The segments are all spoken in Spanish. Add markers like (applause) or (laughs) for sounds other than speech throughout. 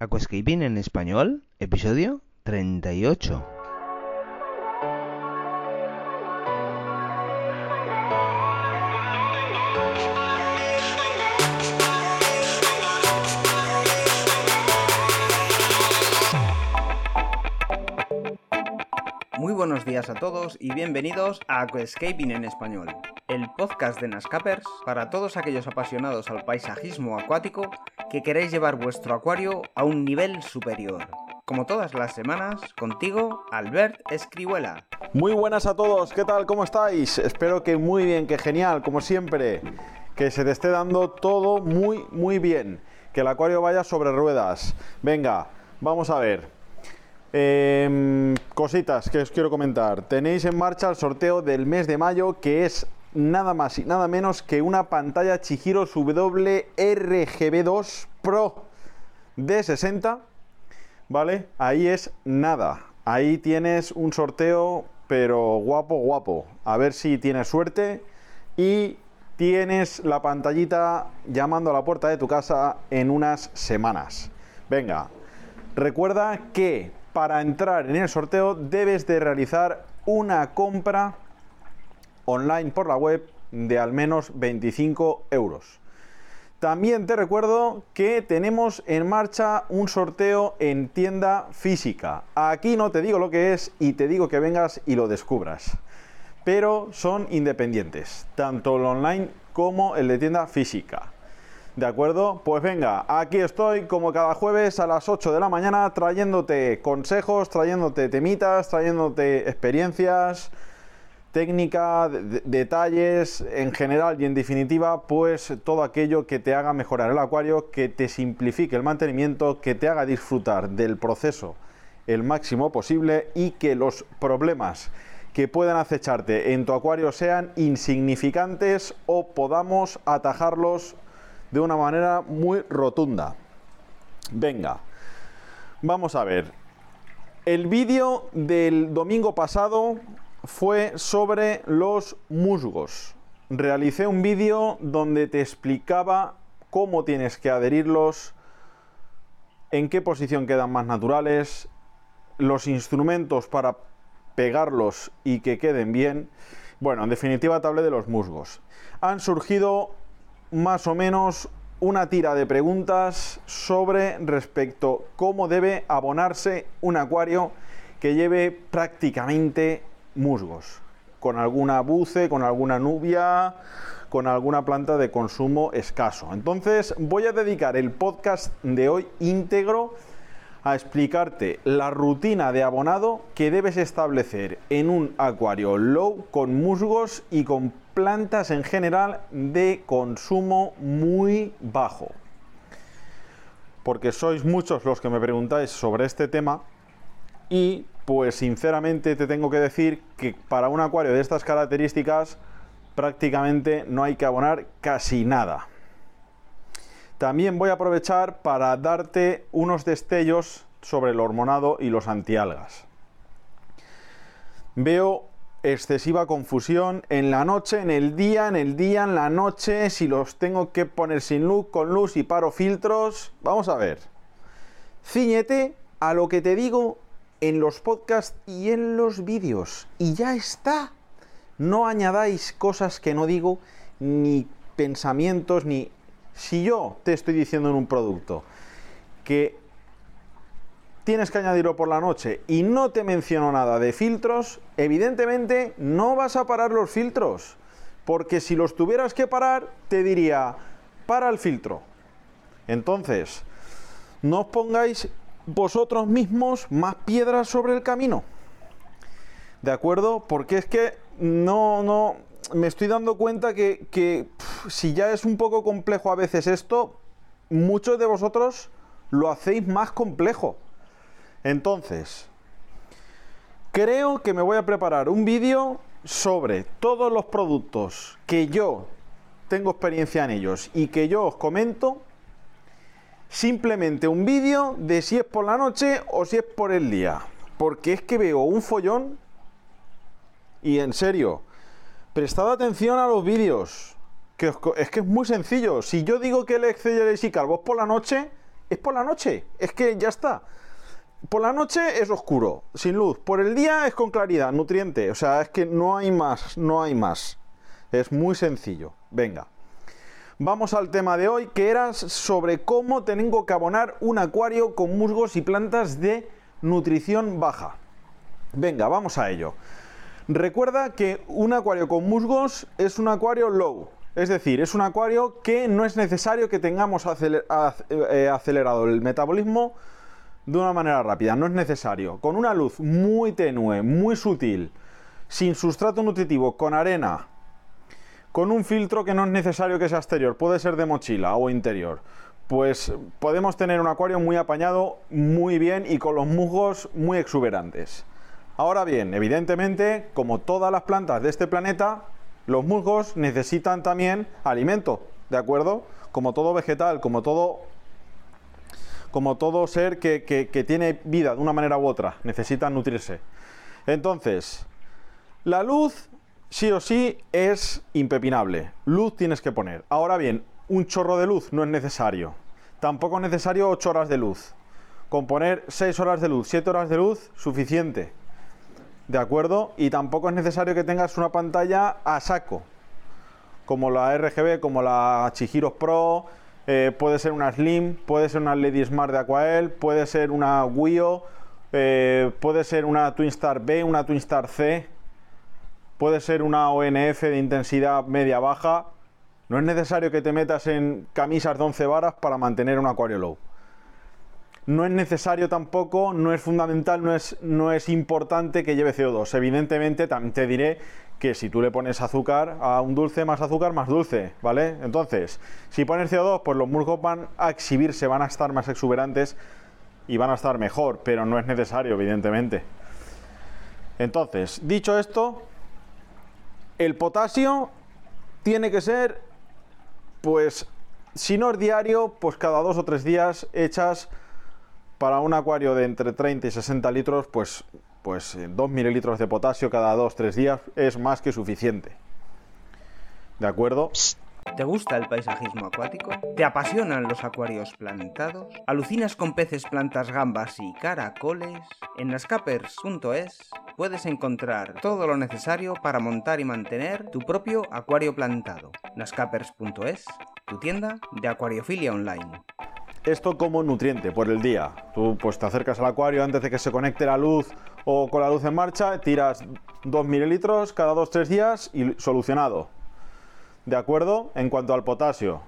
Aquascaping en español, episodio 38. Muy buenos días a todos y bienvenidos a Aquascaping en español, el podcast de Nascapers para todos aquellos apasionados al paisajismo acuático que queréis llevar vuestro acuario a un nivel superior. Como todas las semanas, contigo, Albert Escribuela. Muy buenas a todos, ¿qué tal? ¿Cómo estáis? Espero que muy bien, que genial, como siempre. Que se te esté dando todo muy, muy bien. Que el acuario vaya sobre ruedas. Venga, vamos a ver. Em, cositas que os quiero comentar. Tenéis en marcha el sorteo del mes de mayo que es nada más y nada menos que una pantalla Chihiro WRGB2 Pro de 60. ¿Vale? Ahí es nada. Ahí tienes un sorteo, pero guapo, guapo. A ver si tienes suerte. Y tienes la pantallita llamando a la puerta de tu casa en unas semanas. Venga, recuerda que para entrar en el sorteo debes de realizar una compra online por la web de al menos 25 euros. También te recuerdo que tenemos en marcha un sorteo en tienda física. Aquí no te digo lo que es y te digo que vengas y lo descubras. Pero son independientes, tanto el online como el de tienda física. ¿De acuerdo? Pues venga, aquí estoy como cada jueves a las 8 de la mañana trayéndote consejos, trayéndote temitas, trayéndote experiencias, técnica, detalles en general y en definitiva, pues todo aquello que te haga mejorar el acuario, que te simplifique el mantenimiento, que te haga disfrutar del proceso el máximo posible y que los problemas que puedan acecharte en tu acuario sean insignificantes o podamos atajarlos de una manera muy rotunda. Venga, vamos a ver. El vídeo del domingo pasado fue sobre los musgos. Realicé un vídeo donde te explicaba cómo tienes que adherirlos, en qué posición quedan más naturales, los instrumentos para pegarlos y que queden bien. Bueno, en definitiva te hablé de los musgos. Han surgido más o menos una tira de preguntas sobre respecto cómo debe abonarse un acuario que lleve prácticamente musgos, con alguna buce, con alguna nubia, con alguna planta de consumo escaso. Entonces voy a dedicar el podcast de hoy íntegro a explicarte la rutina de abonado que debes establecer en un acuario low con musgos y con plantas en general de consumo muy bajo. Porque sois muchos los que me preguntáis sobre este tema y pues sinceramente te tengo que decir que para un acuario de estas características prácticamente no hay que abonar casi nada. También voy a aprovechar para darte unos destellos sobre el hormonado y los antialgas. Veo excesiva confusión en la noche, en el día, en el día, en la noche, si los tengo que poner sin luz, con luz y paro filtros. Vamos a ver. Ciñete a lo que te digo en los podcasts y en los vídeos. Y ya está. No añadáis cosas que no digo, ni pensamientos, ni... Si yo te estoy diciendo en un producto que tienes que añadirlo por la noche y no te menciono nada de filtros, evidentemente no vas a parar los filtros. Porque si los tuvieras que parar, te diría, para el filtro. Entonces, no os pongáis vosotros mismos más piedras sobre el camino. ¿De acuerdo? Porque es que no, no, me estoy dando cuenta que, que si ya es un poco complejo a veces esto, muchos de vosotros lo hacéis más complejo. Entonces, creo que me voy a preparar un vídeo sobre todos los productos que yo tengo experiencia en ellos y que yo os comento. Simplemente un vídeo de si es por la noche o si es por el día. Porque es que veo un follón y en serio, prestad atención a los vídeos. Que es que es muy sencillo. Si yo digo que el Excel y Calvo es por la noche, es por la noche, es que ya está. Por la noche es oscuro, sin luz. Por el día es con claridad, nutriente. O sea, es que no hay más, no hay más. Es muy sencillo. Venga. Vamos al tema de hoy, que era sobre cómo tengo que abonar un acuario con musgos y plantas de nutrición baja. Venga, vamos a ello. Recuerda que un acuario con musgos es un acuario low, es decir, es un acuario que no es necesario que tengamos eh, acelerado el metabolismo de una manera rápida, no es necesario. Con una luz muy tenue, muy sutil, sin sustrato nutritivo, con arena, con un filtro que no es necesario que sea exterior, puede ser de mochila o interior, pues podemos tener un acuario muy apañado, muy bien y con los musgos muy exuberantes. Ahora bien, evidentemente, como todas las plantas de este planeta, los musgos necesitan también alimento, ¿de acuerdo? Como todo vegetal, como todo, como todo ser que, que tiene vida de una manera u otra, necesitan nutrirse. Entonces, la luz sí o sí es impepinable. Luz tienes que poner. Ahora bien, un chorro de luz no es necesario. Tampoco es necesario 8 horas de luz. Con poner 6 horas de luz, 7 horas de luz, suficiente. ¿De acuerdo? Y tampoco es necesario que tengas una pantalla a saco. Como la RGB, como la Chihiro Pro, eh, puede ser una Slim, puede ser una Lady Smart de Aquael, puede ser una Wio, eh, puede ser una Twinstar B, una Twinstar C puede ser una ONF de intensidad media-baja. No es necesario que te metas en camisas de 11 varas para mantener un acuario low. No es necesario tampoco, no es fundamental, no es, no es importante que lleve CO2. Evidentemente, también te diré que si tú le pones azúcar a un dulce, más azúcar, más dulce, ¿vale? Entonces, si pones CO2, pues los musgos van a exhibirse, van a estar más exuberantes y van a estar mejor, pero no es necesario, evidentemente. Entonces, dicho esto, el potasio tiene que ser, pues, si no es diario, pues cada dos o tres días echas para un acuario de entre 30 y 60 litros, pues, pues 2 mililitros de potasio cada dos o tres días es más que suficiente. ¿De acuerdo? ¿Te gusta el paisajismo acuático? ¿Te apasionan los acuarios plantados? ¿Alucinas con peces, plantas, gambas y caracoles? En nascapers.es puedes encontrar todo lo necesario para montar y mantener tu propio acuario plantado. nascapers.es, tu tienda de acuariofilia online. Esto como nutriente por el día. Tú pues te acercas al acuario antes de que se conecte la luz o con la luz en marcha, tiras 2 mililitros cada 2-3 días y solucionado. ¿De acuerdo? En cuanto al potasio.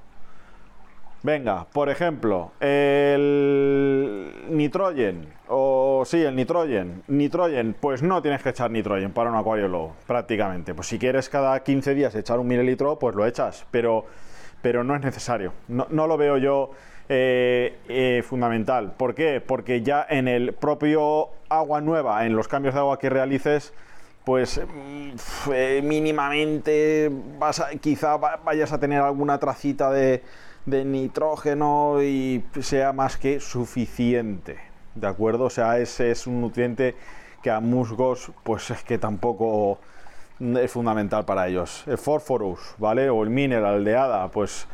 Venga, por ejemplo, el nitrogen, o sí, el nitrogen. Nitrogen, pues no tienes que echar nitrogen para un acuario low, prácticamente. Pues si quieres cada 15 días echar un mililitro, pues lo echas, pero, pero no es necesario. No, lo veo yo eh, eh, fundamental. ¿Por qué? Porque ya en el propio agua nueva, en los cambios de agua que realices, pues mm, eh, mínimamente vas quizá vayas a tener alguna tracita de, nitrógeno y sea más que suficiente. ¿De acuerdo? O sea, ese es un nutriente que a musgos, pues es que tampoco es fundamental para ellos. El Phosphorus, ¿vale? O el mineral de hada, pues,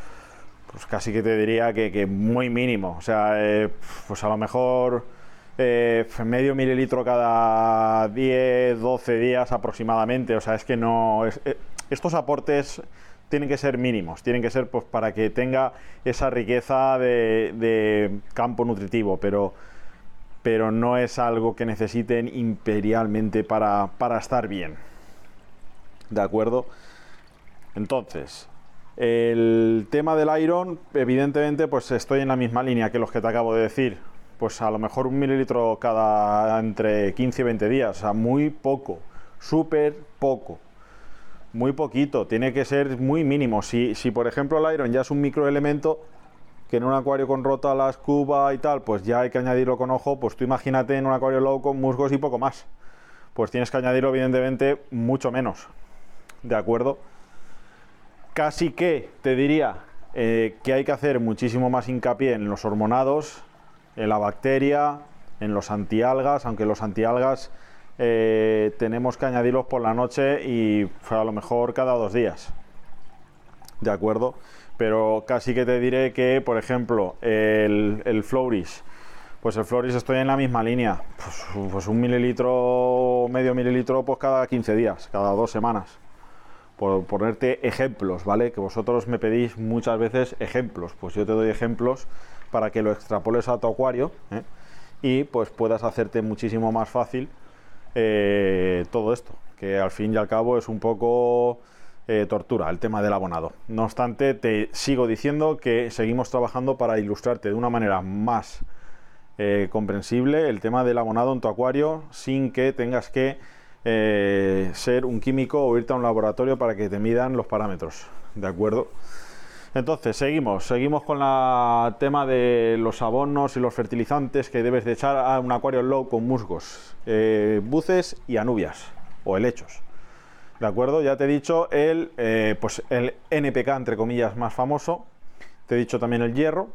pues casi que te diría que, muy mínimo. O sea, eh, pues a lo mejor eh, medio mililitro cada 10, 12 días aproximadamente. O sea, es que no. Eh, estos aportes tienen que ser mínimos, tienen que ser pues, para que tenga esa riqueza de, campo nutritivo, pero, pero no es algo que necesiten imperialmente para, para estar bien. ¿De acuerdo? Entonces, el tema del iron, evidentemente, pues estoy en la misma línea que los que te acabo de decir pues a lo mejor un mililitro cada entre 15 y 20 días, o sea, muy poco, súper poco, muy poquito, tiene que ser muy mínimo. Si, si por ejemplo el iron ya es un microelemento, que en un acuario con rota la escuba y tal, pues ya hay que añadirlo con ojo, pues tú imagínate en un acuario low con musgos y poco más. Pues tienes que añadirlo evidentemente mucho menos. ¿De acuerdo? Casi que te diría eh, que hay que hacer muchísimo más hincapié en los hormonados, en la bacteria, en los antialgas, aunque los antialgas eh, tenemos que añadirlos por la noche y a lo mejor cada dos días. ¿De acuerdo? Pero casi que te diré que, por ejemplo, el, el Flourish, pues el Flourish estoy en la misma línea. Pues, pues, un mililitro, medio mililitro, pues cada 15 días, cada dos semanas. Por ponerte ejemplos, ¿vale? Que vosotros me pedís muchas veces ejemplos. Pues yo te doy ejemplos para que lo extrapoles a tu acuario ¿eh? y pues puedas hacerte muchísimo más fácil eh, todo esto. Que al fin y al cabo es un poco eh, tortura el tema del abonado. No obstante, te sigo diciendo que seguimos trabajando para ilustrarte de una manera más comprensible el tema del abonado en tu acuario sin que tengas que eh, ser un químico o irte a un laboratorio para que te midan los parámetros. ¿De acuerdo? Entonces, seguimos, seguimos con el tema de los abonos y los fertilizantes que debes de echar a un acuario low con musgos, buces y anubias o helechos. ¿De acuerdo? Ya te he dicho el, eh, pues el NPK, entre comillas, más famoso. Te he dicho también el hierro.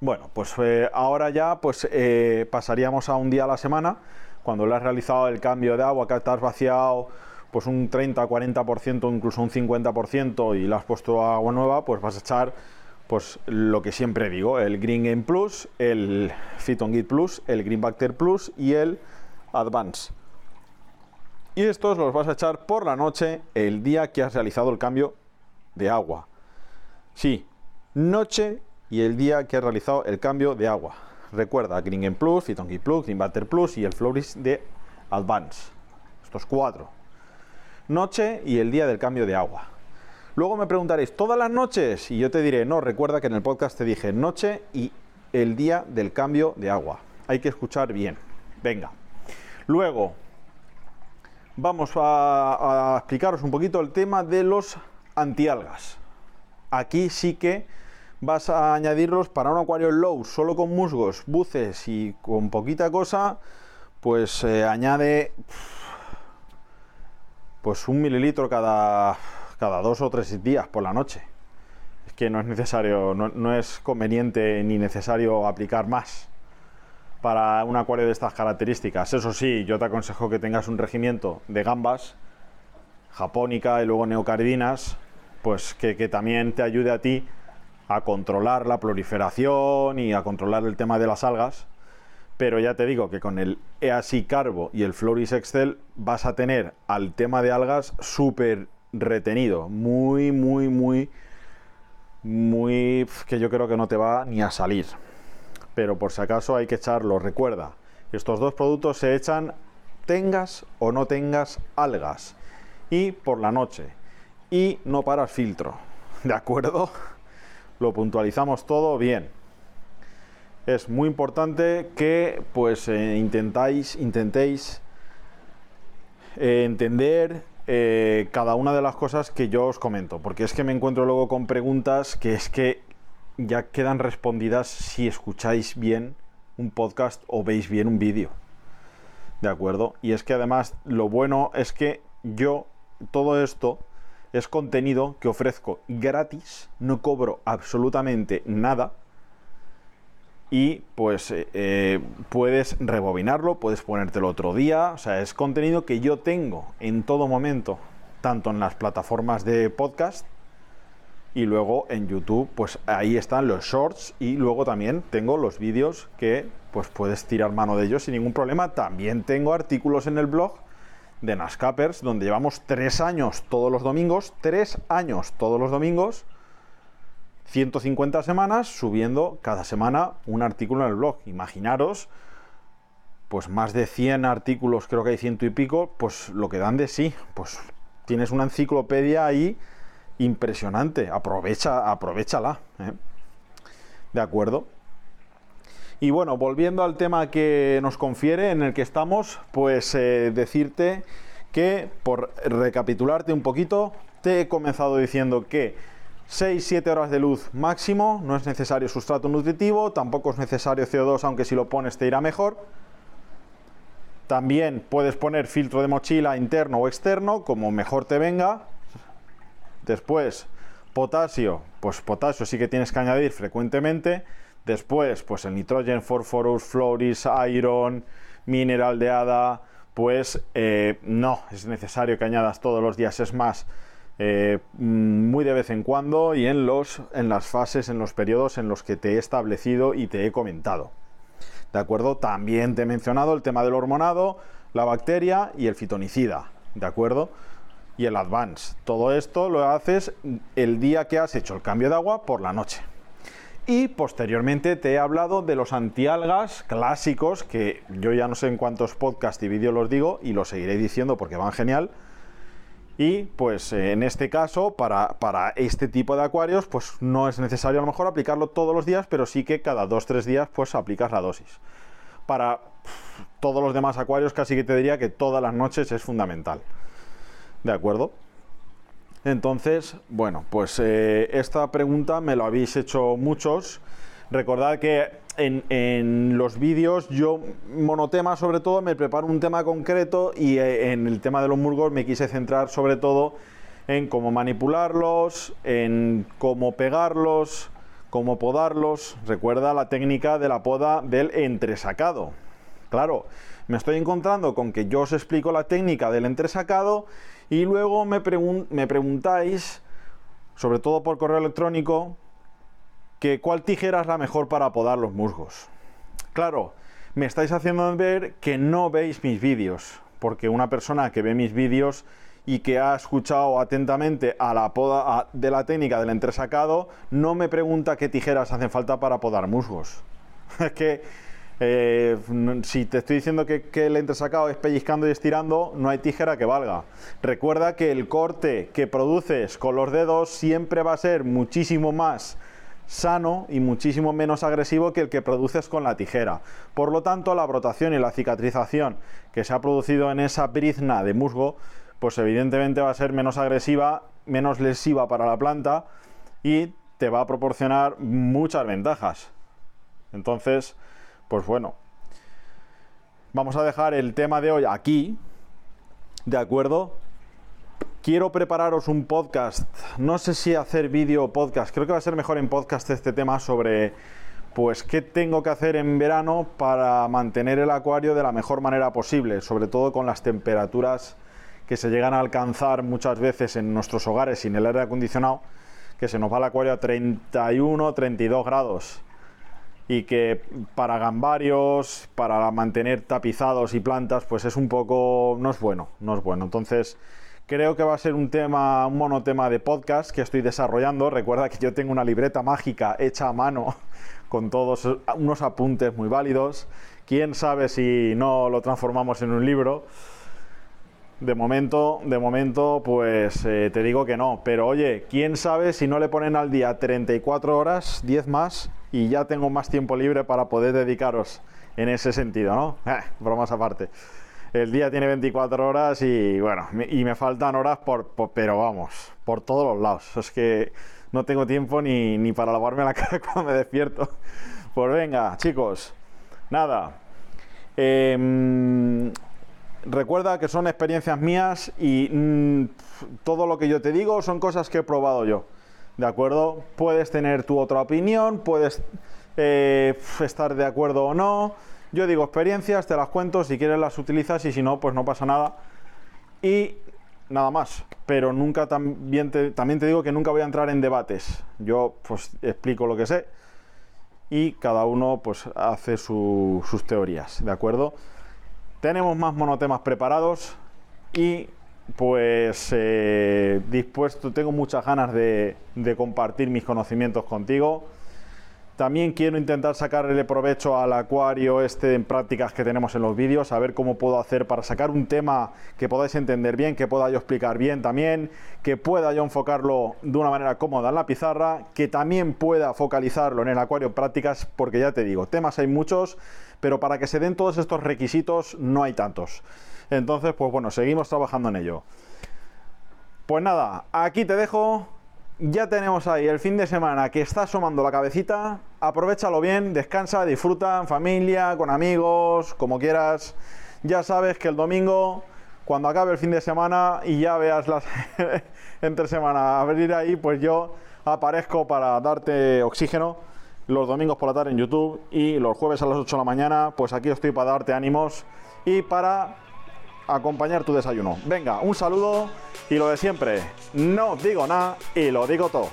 Bueno, pues eh, ahora ya pues eh, pasaríamos a un día a la semana. Cuando le has realizado el cambio de agua, que has vaciado pues un 30, 40%, incluso un 50% y le has puesto agua nueva, pues vas a echar pues lo que siempre digo, el Green Game Plus, el Phyton Git Plus, el Green Bacter Plus y el Advance y estos los vas a echar por la noche el día que has realizado el cambio de agua. Sí, noche y el día que has realizado el cambio de agua. Recuerda, Green Plus, Fitonki Plus, Green Plus y el Floris de Advance. Estos cuatro. Noche y el día del cambio de agua. Luego me preguntaréis, ¿todas las noches? Y yo te diré, no, recuerda que en el podcast te dije noche y el día del cambio de agua. Hay que escuchar bien. Venga. Luego, vamos a, explicaros un poquito el tema de los antialgas. Aquí sí que vas a añadirlos para un acuario low, solo con musgos, buces y con poquita cosa, pues añade pues un mililitro cada, cada dos o tres días por la noche. Es que no es necesario, no es conveniente ni necesario aplicar más para un acuario de estas características. Eso sí, yo te aconsejo que tengas un regimiento de gambas, japónica y luego neocardinas, pues que, también te ayude a ti a controlar la proliferación y a controlar el tema de las algas. Pero ya te digo que con el EASI Carbo y el Floris Excel vas a tener al tema de algas súper retenido. Muy, muy, muy, muy... que yo creo que no te va ni a salir pero por si acaso hay que echarlo. Recuerda, estos dos productos se echan tengas o no tengas algas y por la noche y no para filtro. (laughs) ¿De acuerdo? Lo puntualizamos todo bien. Es muy importante que pues eh, intentáis, intentéis eh, entender eh, cada una de las cosas que yo os comento, porque es que me encuentro luego con preguntas que es que ya quedan respondidas si escucháis bien un podcast o veis bien un vídeo. ¿De acuerdo? Y es que además lo bueno es que yo todo esto es contenido que ofrezco gratis, no cobro absolutamente nada. Y pues eh, eh, puedes rebobinarlo, puedes ponértelo otro día. O sea, es contenido que yo tengo en todo momento, tanto en las plataformas de podcast y luego en YouTube pues ahí están los shorts y luego también tengo los vídeos que pues puedes tirar mano de ellos sin ningún problema. También tengo artículos en el blog de Nascapers donde llevamos tres años todos los domingos, tres años todos los domingos, 150 semanas subiendo cada semana un artículo en el blog. Imaginaros pues más de 100 artículos, creo que hay ciento y pico, pues lo que dan de sí, pues tienes una enciclopedia ahí impresionante. Aprovecha, aprovechala. ¿eh? ¿De acuerdo? Y bueno, volviendo al tema que nos confiere, en el que estamos, pues eh, decirte que, por recapitularte un poquito, te he comenzado diciendo que 6-7 horas de luz máximo, no es necesario sustrato nutritivo, tampoco es necesario CO2, aunque si lo pones te irá mejor. También puedes poner filtro de mochila interno o externo, como mejor te venga, Después, potasio, pues potasio sí que tienes que añadir frecuentemente. Después, pues el nitrogen, phosphorus, floris, iron, mineral de hada, pues eh, no es necesario que añadas todos los días. Es más, eh, muy de vez en cuando y en, los, en las fases, en los periodos en los que te he establecido y te he comentado. ¿De acuerdo? También te he mencionado el tema del hormonado, la bacteria y el fitonicida. ¿De acuerdo? Y el advance. Todo esto lo haces el día que has hecho el cambio de agua por la noche. Y posteriormente te he hablado de los antialgas clásicos, que yo ya no sé en cuántos podcasts y vídeos los digo y los seguiré diciendo porque van genial. Y pues eh, en este caso, para, para, este tipo de acuarios, pues no es necesario a lo mejor aplicarlo todos los días, pero sí que cada 2-3 días pues aplicas la dosis. Para todos los demás acuarios casi que te diría que todas las noches es fundamental. ¿De acuerdo? Entonces, bueno, pues eh, esta pregunta me lo habéis hecho muchos. Recordad que en, los vídeos yo monotema sobre todo me preparo un tema concreto y eh, en el tema de los musgos me quise centrar sobre todo en cómo manipularlos, en cómo pegarlos, cómo podarlos. Recuerda la técnica de la poda del entresacado. Claro, me estoy encontrando con que yo os explico la técnica del entresacado y luego me, preguntáis, sobre todo por correo electrónico, que cuál tijera es la mejor para podar los musgos. Claro, me estáis haciendo ver que no veis mis vídeos, porque una persona que ve mis vídeos y que ha escuchado atentamente a la poda de la técnica del entresacado, no me pregunta qué tijeras hacen falta para podar musgos. (laughs) Es que eh, si te estoy diciendo que, que, el entresacado es pellizcando y estirando, no hay tijera que valga. Recuerda que el corte que produces con los dedos siempre va a ser muchísimo más sano y muchísimo menos agresivo que el que produces con la tijera. Por lo tanto, la brotación y la cicatrización que se ha producido en esa brizna de musgo, pues evidentemente va a ser menos agresiva, menos lesiva para la planta y te va a proporcionar muchas ventajas. Entonces, pues bueno, vamos a dejar el tema de hoy aquí, ¿de acuerdo? Quiero prepararos un podcast, no sé si hacer vídeo o podcast, creo que va a ser mejor en podcast este tema sobre pues qué tengo que hacer en verano para mantener el acuario de la mejor manera posible, sobre todo con las temperaturas que se llegan a alcanzar muchas veces en nuestros hogares sin el aire acondicionado, que se nos va el acuario a 31, 32 grados y que para gambarios, para mantener tapizados y plantas, pues es un poco, no es bueno, no es bueno. Entonces, creo que va a ser un tema, un monotema de podcast que estoy desarrollando. Recuerda que yo tengo una libreta mágica hecha a mano (laughs) con todos unos apuntes muy válidos. Quién sabe si no lo transformamos en un libro. De momento, de momento, pues eh, te digo que no. Pero oye, quién sabe si no le ponen al día 34 horas, 10 más, y ya tengo más tiempo libre para poder dedicaros en ese sentido, ¿no? Eh, bromas aparte. El día tiene 24 horas y bueno, y me faltan horas por, pero vamos, por todos los lados. Es que no tengo tiempo ni, ni para lavarme la (laughs) cara cuando me despierto. Pues venga, chicos, nada. Em, recuerda que son experiencias mías y mm, todo lo que yo te digo son cosas que he probado yo. ¿De acuerdo? Puedes tener tu otra opinión, puedes eh, estar de acuerdo o no. Yo digo experiencias, te las cuento, si quieres las utilizas y si no, pues no pasa nada. Y nada más. Pero nunca también te, también te digo que nunca voy a entrar en debates. Yo pues explico lo que sé y cada uno pues hace sus teorías, ¿de acuerdo? Tenemos más monotemas preparados y pues eh, dispuesto, tengo muchas ganas de, compartir mis conocimientos contigo. También quiero intentar sacarle provecho al acuario este en prácticas que tenemos en los vídeos, a ver cómo puedo hacer para sacar un tema que podáis entender bien, que pueda yo explicar bien también, que pueda yo enfocarlo de una manera cómoda en la pizarra, que también pueda focalizarlo en el acuario en prácticas, porque ya te digo, temas hay muchos, pero para que se den todos estos requisitos no hay tantos. Entonces, pues bueno, seguimos trabajando en ello. Pues nada, aquí te dejo. Ya tenemos ahí el fin de semana que está asomando la cabecita. Aprovechalo bien, descansa, disfruta en familia, con amigos, como quieras. Ya sabes que el domingo, cuando acabe el fin de semana y ya veas las (laughs) entre semana abrir ahí, pues yo aparezco para darte oxígeno los domingos por la tarde en YouTube y los jueves a las 8 de la mañana, pues aquí estoy para darte ánimos y para acompañar tu desayuno. Venga, un saludo Y lo de siempre, no digo nada y lo digo todo.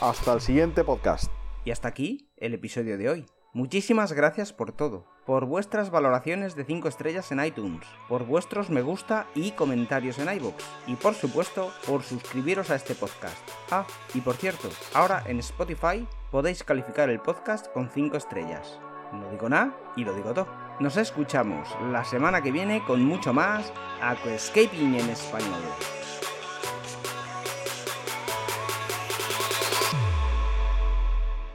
Hasta el siguiente podcast. Y hasta aquí el episodio de hoy. Muchísimas gracias por todo, por vuestras valoraciones de 5 estrellas en iTunes, por vuestros me gusta y comentarios en iVoox, y por supuesto por suscribiros a este podcast. Ah, y por cierto, ahora en Spotify podéis calificar el podcast con 5 estrellas. No digo nada y lo digo todo. Nos escuchamos la semana que viene con mucho más Aquascaping en español.